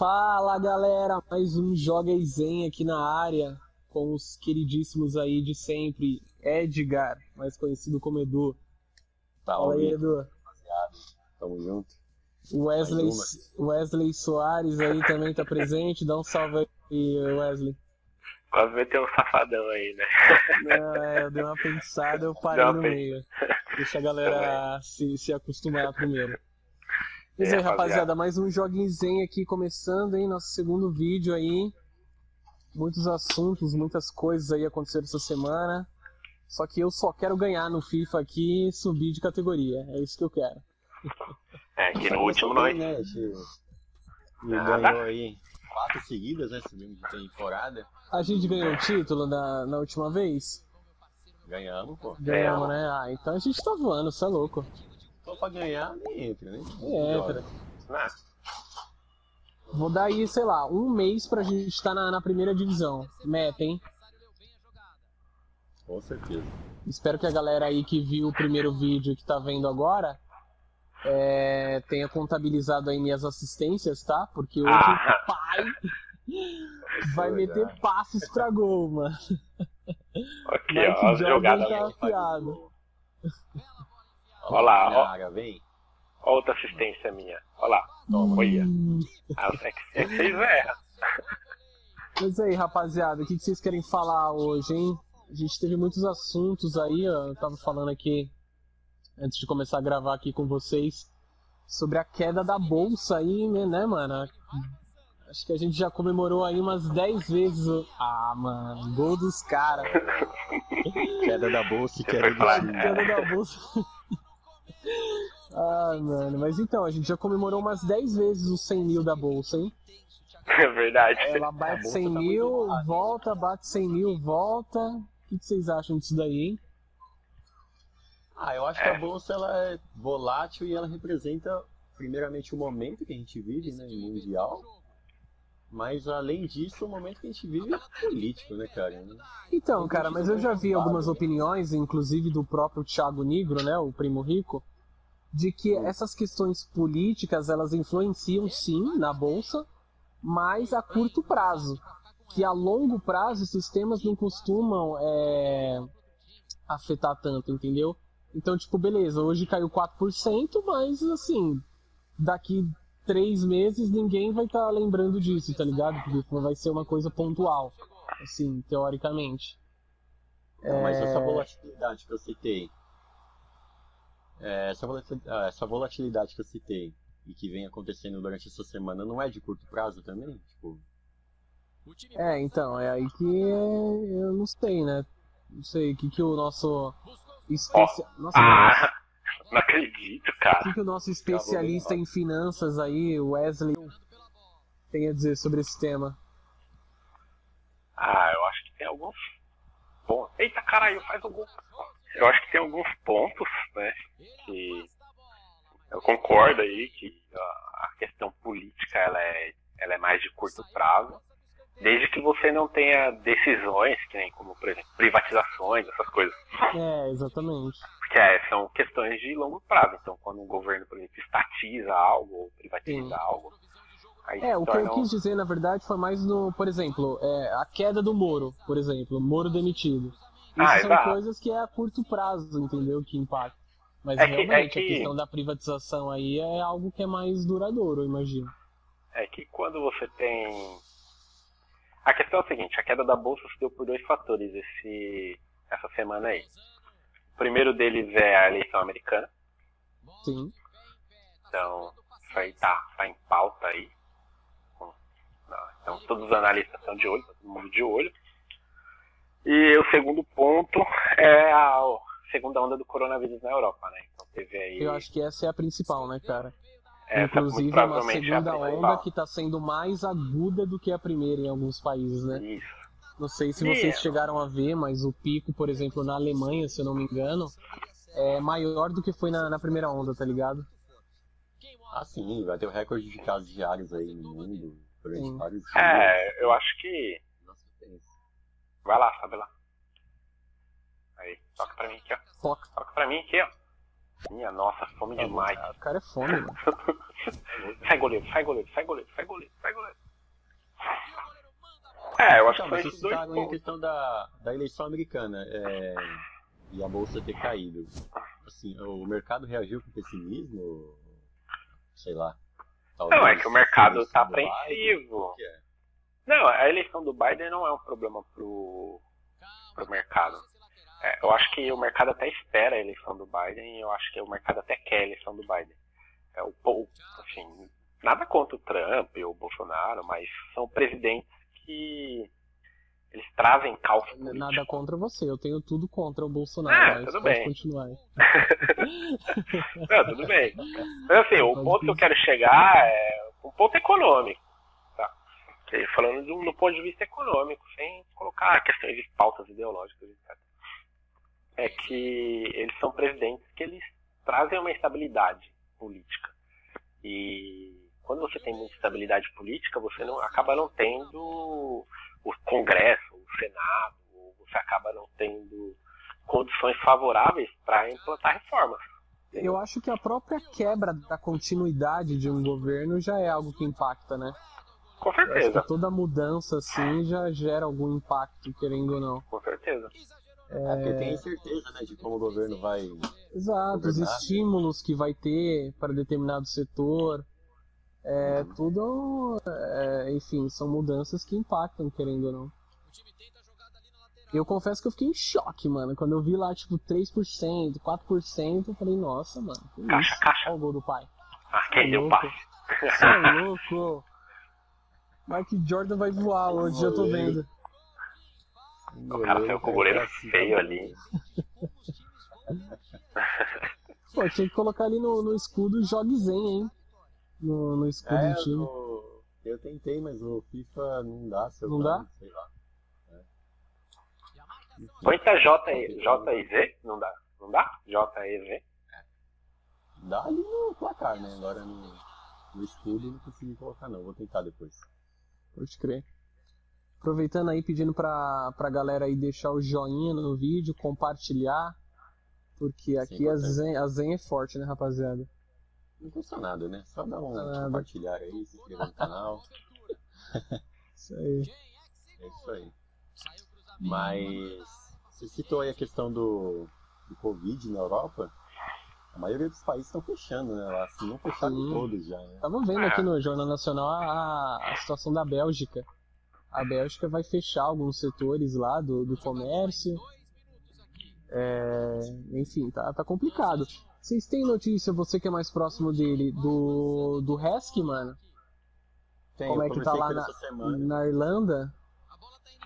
Fala galera, mais um Joga e Zen aqui na área, com os queridíssimos aí de sempre, Edgar, mais conhecido como Edu. Fala aí, Edu. Rapaziada, tamo junto. Wesley, Wesley Soares aí também tá presente, dá um salve aí, Wesley. Quase ter um safadão aí, né? Não, é, eu dei uma pensada, eu parei no meio. Deixa a galera se, se acostumar primeiro. Pois É, aí, rapaziada, mais um Joguinho Zen aqui começando, hein? Nosso segundo vídeo aí. Muitos assuntos, muitas coisas aí aconteceram essa semana. Só que eu só quero ganhar no FIFA aqui e subir de categoria. É isso que eu quero. É, que no último nós. né? Che- E ganhou aí quatro seguidas, né? Subimos de temporada. A gente ganhou o título na, na última vez? Ganhamos, pô. Ganhamos, né? Ah, então a gente tá voando, você é louco. Só pra ganhar, nem entra, né? É, Joga. cara. Ah, Vou dar aí, sei lá, um mês pra gente estar na, na primeira divisão. Meta, hein? Com certeza. Espero que a galera aí que viu o primeiro vídeo que tá vendo agora é, tenha contabilizado aí minhas assistências, tá? Porque hoje Ah. o pai vai Verdade. meter passes pra gol, mano. ok, Mike ó, Jordan jogadas. tá- afiado. Ó lá, ó. Área, vem. Ó outra assistência minha. Ó lá. Toma, olha. Hum. Ah, é que, é que vocês erram. Mas aí, rapaziada, o que vocês querem falar hoje, hein? A gente teve muitos assuntos aí, ó. Eu tava falando aqui, antes de começar a gravar aqui com vocês, sobre a queda da bolsa aí, né, né, mano? Acho que a gente já comemorou aí umas 10 vezes o... Ah, mano, gol dos caras. Queda da bolsa e queda do. Queda da bolsa. Ah, mano, mas então, a gente já comemorou umas 10 vezes os 100 mil da bolsa, hein? É verdade. Ela bate bolsa 100 tá mil, volta, bate 100 mil, volta. O que, que vocês acham disso daí, hein? Ah, eu acho que a bolsa ela é volátil e ela representa primeiramente o momento que a gente vive, né, em mundial. Mas além disso, o momento que a gente vive é político, né, cara? Então, cara, mas eu já vi algumas opiniões, inclusive do próprio Thiago Negro, né, o primo rico, de que essas questões políticas elas influenciam sim na bolsa, mas a curto prazo. Que a longo prazo esses temas não costumam é, afetar tanto, entendeu? Então, tipo, beleza, hoje caiu 4%, mas assim, daqui três meses ninguém vai estar lembrando disso, tá ligado? Porque vai ser uma coisa pontual, assim, teoricamente. Não, mas É. essa volatilidade que eu citei, é, essa, volatil- ah, essa volatilidade que eu citei e que vem acontecendo durante essa semana não é de curto prazo também? Tipo, É, então, é aí que eu não sei, né? Não sei o que, que o nosso especia... Nossa, Ah, não acredito, o cara. que, que o nosso especialista em finanças aí, o Wesley, tem a dizer sobre esse tema? Ah, eu acho que tem alguns pontos. Eita, caralho, faz algum. Eu acho que tem alguns pontos, né? Que eu concordo aí que a questão política ela é, ela é mais de curto prazo. Desde que você não tenha decisões, que nem como, por exemplo, privatizações, essas coisas. É, exatamente. Porque é, são questões de longo prazo. Então, quando um governo, por exemplo, estatiza algo ou privatiza Sim. algo, É, o que eu quis dizer, na verdade, foi mais no, por exemplo, é, a queda do Moro, por exemplo, Moro demitido. Isso Ah, são exato. coisas que é a curto prazo, entendeu? Que impacta. Mas É que- realmente é a que- questão da privatização aí é algo que é mais duradouro, eu imagino. é que quando você tem. A questão é a seguinte: a queda da bolsa se deu por dois fatores esse, essa semana aí. O primeiro deles é a eleição americana. Sim. Então, isso aí tá, tá em pauta aí. Então, todos os analistas estão de olho, tá todo mundo de olho. E o segundo ponto é a segunda onda do coronavírus na Europa, né? Então, teve aí. Eu acho que essa é a principal, né, cara? essa, Inclusive é uma provavelmente, segunda é onda que tá sendo mais aguda do que a primeira em alguns países, né? Isso. Não sei se vocês é. chegaram a ver, mas o pico, por exemplo, na Alemanha, se eu não me engano, é maior do que foi na, na primeira onda, tá ligado? ah, sim, vai ter o recorde de casos diários aí no mundo vários. É, eu acho que. Vai lá, sabe lá. Aí, toca pra mim aqui, ó. Toca. Toca pra mim aqui, ó. Minha nossa, fome tá demais. O cara é fome, mano. sai goleiro, sai goleiro, sai goleiro, sai goleiro, sai goleiro. É, eu acho então, que foi esses dois pontos. a questão da, da eleição americana é, e a bolsa ter caído. Assim, o mercado reagiu com pessimismo? Sei lá. Não, é que o mercado está apreensivo. É? Não, a eleição do Biden não é um problema pro, pro mercado. É, eu acho que o mercado até espera a eleição do Biden e eu acho que o mercado até quer a eleição do Biden. É, o, assim, nada contra o Trump ou o Bolsonaro, mas são presidentes que eles trazem político. Nada contra você, eu tenho tudo contra o Bolsonaro. Ah, tudo bem. continuar. Não, tudo bem. Mas assim, o ponto que eu quero chegar é um ponto econômico. Falando do, do ponto de vista econômico, sem colocar questões de pautas ideológicas, etc. É que eles são presidentes que eles trazem uma estabilidade política. E quando você tem muita estabilidade política, você não acaba não tendo o Congresso, o Senado, você acaba não tendo condições favoráveis para implantar reformas. Eu acho que a própria quebra da continuidade de um governo já é algo que impacta, né? Com certeza. toda mudança assim já gera algum impacto, querendo ou não. Com certeza. É, é porque tem incerteza, né, de como o governo vai. Exato, governar. os estímulos que vai ter para determinado setor. É, uhum. tudo, é, enfim, são mudanças que impactam, querendo ou não. Eu confesso que eu fiquei em choque, mano. Quando eu vi lá, tipo, 3%, 4%, eu falei, nossa, mano. caixa, isso? caixa. Olha o gol do pai. Ah, quem deu o pai? Você é louco. Mike Jordan vai voar hoje, eu tô vendo. O cara saiu com o goleiro feio ali. Pô, tinha que colocar ali no, no escudo Jogue Zen, hein? No, no escudo é, do time. No... Eu tentei, mas o FIFA não dá, seu Não dá? Sei lá. Põe tá J, J e Z? Não dá. Não dá? J e Z? Dá ali no placar, né? Agora no, no escudo não consegui colocar não. Vou tentar depois. Pode crer. Aproveitando aí, pedindo pra, pra galera aí deixar o joinha no vídeo, compartilhar. Porque aqui a Zen, a Zen é forte, né, rapaziada? Não custa nada, né? Só dá um nada. compartilhar aí, se inscrever no canal. isso aí. É isso aí. Mas você citou aí a questão do, do Covid na Europa. A maioria dos países estão fechando, né? Lá, assim, não fecharam Sim. todos já. Né? Tava vendo aqui no Jornal Nacional a, a situação da Bélgica. A Bélgica vai fechar alguns setores lá do, do comércio. É, enfim, tá, tá complicado. Vocês têm notícia, você que é mais próximo dele, do, do Hesk, mano? Tem, Como é que tá lá na, na Irlanda?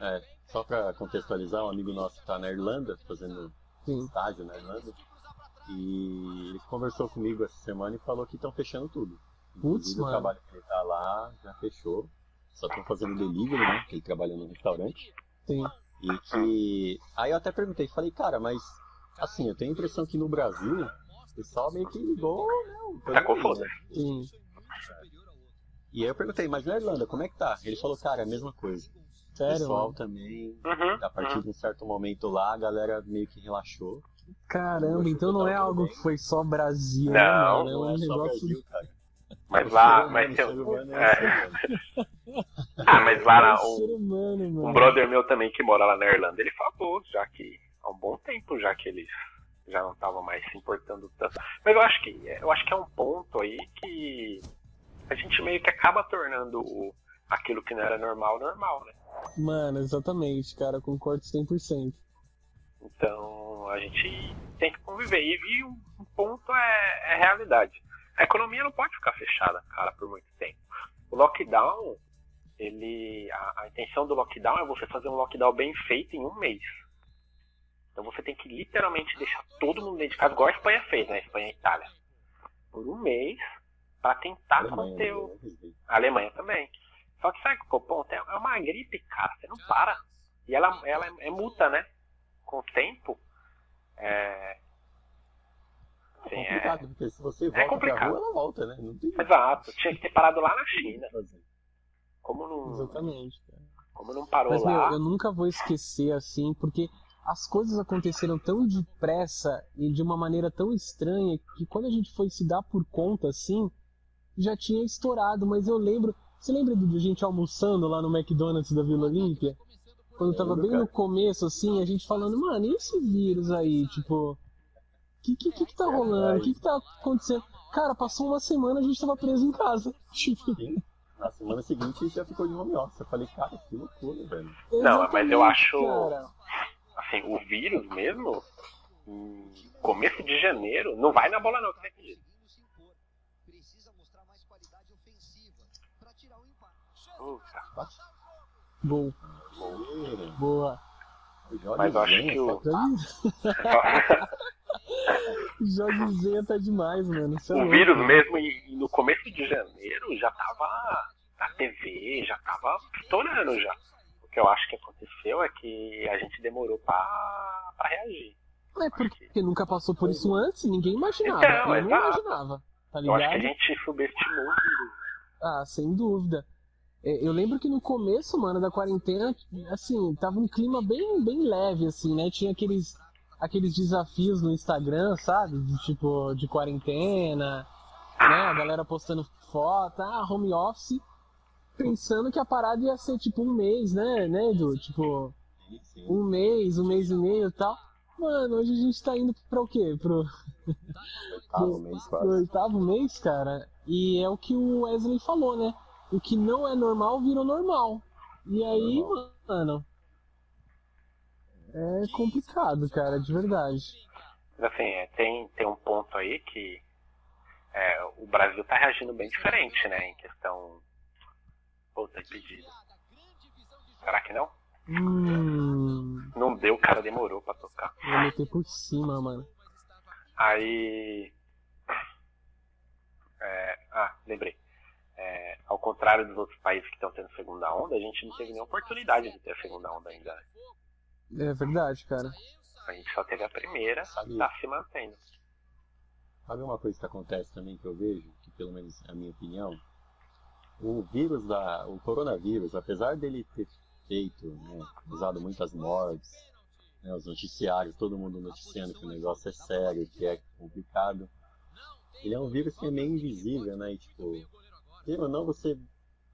É, só para contextualizar, um amigo nosso está na Irlanda, fazendo Sim. estágio na Irlanda, e ele conversou comigo essa semana e falou que estão fechando tudo. Putz, o trabalho que ele tá lá já fechou, só estão fazendo delivery, né? Que ele trabalha no restaurante. Sim. E que. Aí eu até perguntei, falei, cara, mas assim, eu tenho a impressão que no Brasil o pessoal meio que ligou, né? Tá confuso. Né? Sim. E aí eu perguntei, mas na Irlanda, como é que tá? Ele falou, cara, é a mesma coisa. Sério? O pessoal mano? também, uhum, a partir uhum. de um certo momento lá, a galera meio que relaxou. Caramba, então não é algo que foi só Brasil, né, não, né, mano? É um negócio. Brasil, mas lá, mas tem... é. Ah, mas lá um, um brother meu também que mora lá na Irlanda, ele falou já que há um bom tempo já que eles já não estavam mais se importando tanto. Mas eu acho que eu acho que é um ponto aí que a gente meio que acaba tornando aquilo que não era normal normal, né? Mano, exatamente, cara, concordo 100%. Então, a gente tem que conviver. E, um, ponto é, é realidade. A economia não pode ficar fechada, cara, por muito tempo. O lockdown, ele. A, a, intenção do lockdown é você fazer um lockdown bem feito em um mês. Então você tem que literalmente deixar todo mundo dentro de casa, igual a Espanha fez, né? Espanha e a Itália. Por um mês, para tentar Alemanha, manter o. A Alemanha também. Só que sabe qual é o ponto? É, é uma gripe, cara, você não para. E ela, ela é, é multa, né? Com o tempo. É. Assim, é complicado, é... porque se você volta é complicado. pra rua, ela volta, né? Não tem... Exato, tinha que ter parado lá na China. Como não. Exatamente, cara. Como não parou Mas, lá. Meu, eu nunca vou esquecer assim, porque as coisas aconteceram tão depressa e de uma maneira tão estranha que quando a gente foi se dar por conta assim, já tinha estourado. Mas eu lembro. Você lembra de gente almoçando lá no McDonald's da Vila Olímpia? Quando tava bem no começo, assim, a gente falando, mano, e esse vírus aí? Tipo, o que, que, que, que tá rolando? O que, que tá acontecendo? Cara, passou uma semana a gente tava preso em casa. Tipo. Sim. Na semana seguinte já ficou de home office. Eu falei, cara, que loucura, velho. Não, mas eu acho. Cara. Assim, o vírus mesmo, começo de janeiro, não vai na bola não, que é Puta. Bom. Boa. Mas eu acho que o. Jorge tá demais, mano. É o vírus mesmo, e, no começo de janeiro, já tava na TV, já tava estourando já. O que eu acho que aconteceu é que a gente demorou pra, pra reagir. É porque, porque nunca passou por isso antes, ninguém imaginava. Então, eu não imaginava. Tá ligado? Eu acho que a gente subestimou o vírus. Né? Ah, sem dúvida. É, eu lembro que no começo, mano, da quarentena, assim, tava um clima bem, bem leve, assim, né? Tinha aqueles, aqueles desafios no Instagram, sabe? De, tipo, de quarentena, né? A galera postando foto, ah, home office, pensando que a parada ia ser, tipo, um mês, né, né, Edu? Tipo, um mês, um mês e meio e tal. Mano, hoje a gente tá indo pra o quê? Pro... Oitavo mês, quase. Pro oitavo mês, cara. E é o que o Wesley falou, né? O que não é normal virou normal. E aí, normal. mano. É complicado, cara, de verdade. Assim, é, tem, tem um ponto aí que é, o Brasil tá reagindo bem diferente, né? Em questão. Puta, pedido. Será que não? Hum... Não deu, o cara demorou pra tocar. Vou meter por cima, mano. Aí. É... Ah, lembrei. Ao contrário dos outros países que estão tendo segunda onda, a gente não teve nenhuma oportunidade de ter a segunda onda ainda. É verdade, cara. A gente só teve a primeira, sabe? Tá se mantendo. Sabe uma coisa que acontece também que eu vejo, que pelo menos é a minha opinião? O vírus da. O coronavírus, apesar dele ter feito, né, usado muitas mortes, né, os noticiários, todo mundo noticiando que o negócio é sério, que é complicado. Ele é um vírus que é meio invisível, né? E, tipo, queira ou não, você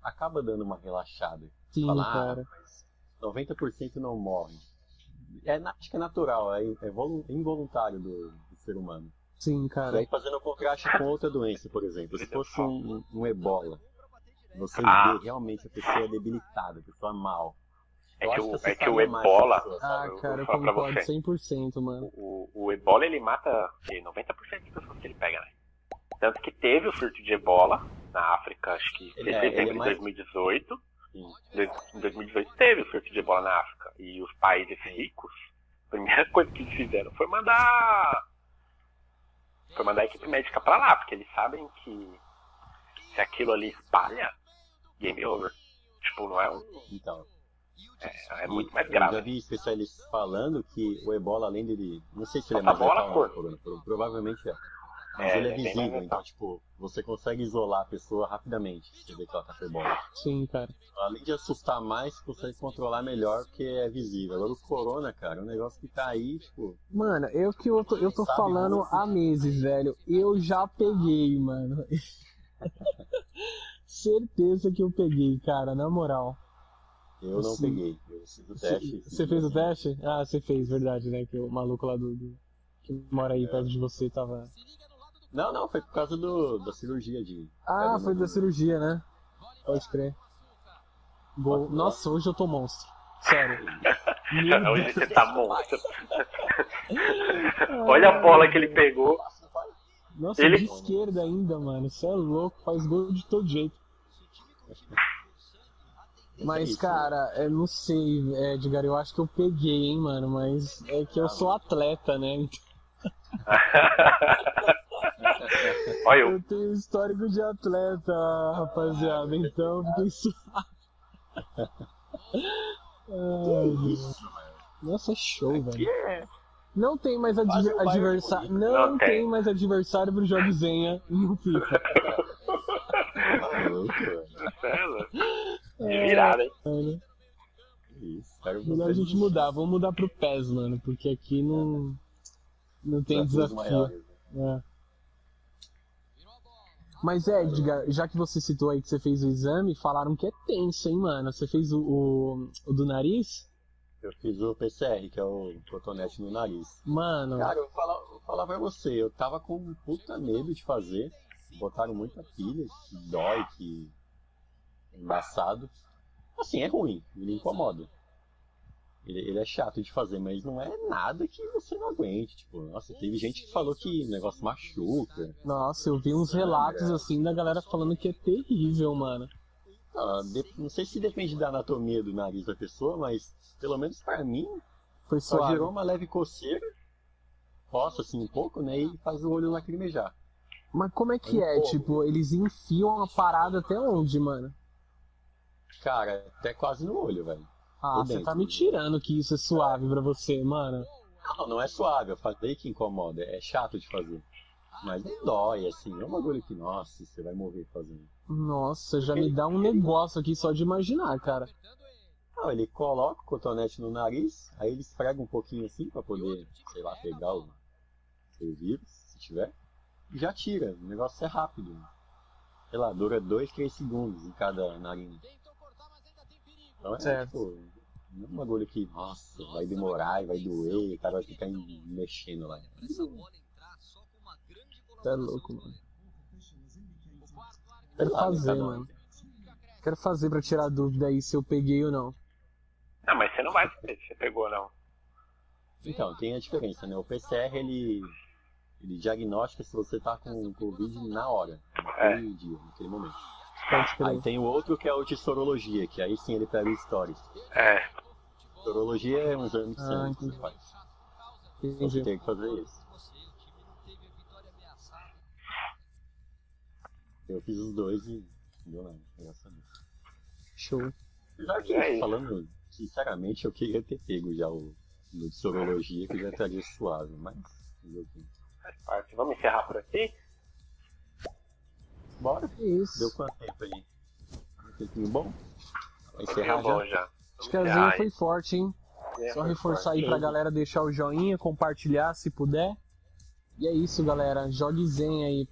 acaba dando uma relaxada. Sim, Fala, ah, cara. Ah, 90% não morre. É, acho que é natural, é, é involuntário do, do ser humano. Sim, cara. E aí fazendo um contraste com outra doença, por exemplo. Se fosse um, um ebola, você ah. vê realmente a pessoa debilitada, a pessoa mal. É que, o, é que o ebola. Pessoa, ah, cara, eu, eu concordo 100%, mano. O, o, o ebola ele mata 90% das pessoas que ele pega, né? Tanto que teve o surto de ebola na África, acho que em é, setembro é mais... de 2018. Em 2018 teve o surto de ebola na África. E os países ricos, a primeira coisa que eles fizeram foi mandar. Foi mandar a equipe médica pra lá, porque eles sabem que se aquilo ali espalha, game over. Tipo, não é um. Então. É, é muito mais grave. Eu já vi especialistas falando que o ebola, além dele. Não sei se ele é mais letal, bola, provavelmente é. Mas é, ele é, é visível, então, tipo, você consegue isolar a pessoa rapidamente se vê que ela tá ebola. Sim, cara. Além de assustar mais, consegue controlar melhor porque é visível. Agora o corona, cara, é um negócio que tá aí, tipo. Mano, eu que eu tô, eu tô falando há meses, velho. Eu já peguei, mano. Certeza que eu peguei, cara, na moral. Eu não assim, peguei. Eu fiz o teste. Você fez o teste? Ah, você fez, verdade, né? Que o maluco lá do, do que mora aí é. perto de você tava. Não, não, foi por causa do, da cirurgia de. Ah, foi da cirurgia, né? Pode crer. Boa. Nossa, hoje eu tô monstro. Sério. hoje você tá monstro. Olha a bola que ele pegou. Nossa, ele... de esquerda ainda, mano. Você é louco, faz gol de todo jeito. Mas, cara, eu não sei, Edgar, eu acho que eu peguei, hein, mano. Mas é que eu sou atleta, né? Olha eu. eu tenho histórico de atleta, rapaziada, então fiquei suave. Nossa, é show, velho. É. Não tem mais adversário. Não, não tem. tem. mais adversário pro jogo Zenha no FIFA. De virada, hein? Isso, espero Melhor a gente mudar. Vamos mudar pro PES, mano, porque aqui não, não tem desafio. maiores, né? É. Mas é, Edgar, já que você citou aí que você fez o exame, falaram que é tenso, hein, mano? Você fez o, o, o do nariz? Eu fiz o PCR, que é o cotonete no nariz. Mano, Cara, eu vou falar, vou falar pra você, eu tava com um puta medo de fazer. Botaram muita pilha, que dói, que é embaçado. Assim, é ruim, me incomoda. Ele, ele é chato de fazer, mas não é nada que você não aguente. Tipo, nossa, teve gente que falou que o negócio machuca. nossa, eu vi uns relatos assim da galera falando que é terrível, mano. Ah, de- não sei se depende da anatomia do nariz da pessoa, mas pelo menos pra mim, Foi só gerou uma leve coceira. Coça assim um pouco, né? E faz o olho lacrimejar. Mas como é que Um é? pouco. Tipo, eles enfiam a parada até onde, mano? Cara, até quase no olho, velho. Ah, você tá me tirando que isso é suave pra você, mano. Não, não é suave, eu falei que incomoda, é chato de fazer. Mas não dói, assim, é um bagulho que, nossa, você vai morrer fazendo. Nossa, já me dá um negócio aqui só de imaginar, cara. Não, ele coloca o cotonete no nariz, aí ele esfrega um pouquinho assim pra poder, sei lá, pegar o, o vírus, se tiver, e já tira. O negócio é rápido. Sei lá, dura 2, 3 segundos em cada narina. Então é, Certo. tipo, não é um bagulho que, nossa, vai demorar e vai doer, o cara vai ficar mexendo lá. Tá louco, mano. Quero né, fazer, mano. Quero fazer pra tirar dúvida aí se eu peguei ou não. Não, mas você não vai saber se você pegou ou não. Então, tem a diferença, né? O PCR, ele, ele diagnostica se você tá com Covid na hora, É. naquele dia, naquele momento. Aí tem o outro que é o de sorologia, que aí sim ele pega o stories. É. Sorologia é um exame de sangue que você faz. Você Entendi. tem que fazer isso. Eu fiz os dois e deu nada, graças a Deus. Show. Já que, É falando sinceramente, eu queria ter pego já o no de sorologia, que já estaria suave, mas... Faz parte. Vamos encerrar por aqui? Bora. É isso. Deu quanto tempo aí? Um tempinho bom? Vai encerrar bom já? já. Acho que a resenha foi forte, hein? aí. Só reforçar forte. aí pra galera deixar o joinha, compartilhar se puder. E é isso, galera. Jogue Zen aí.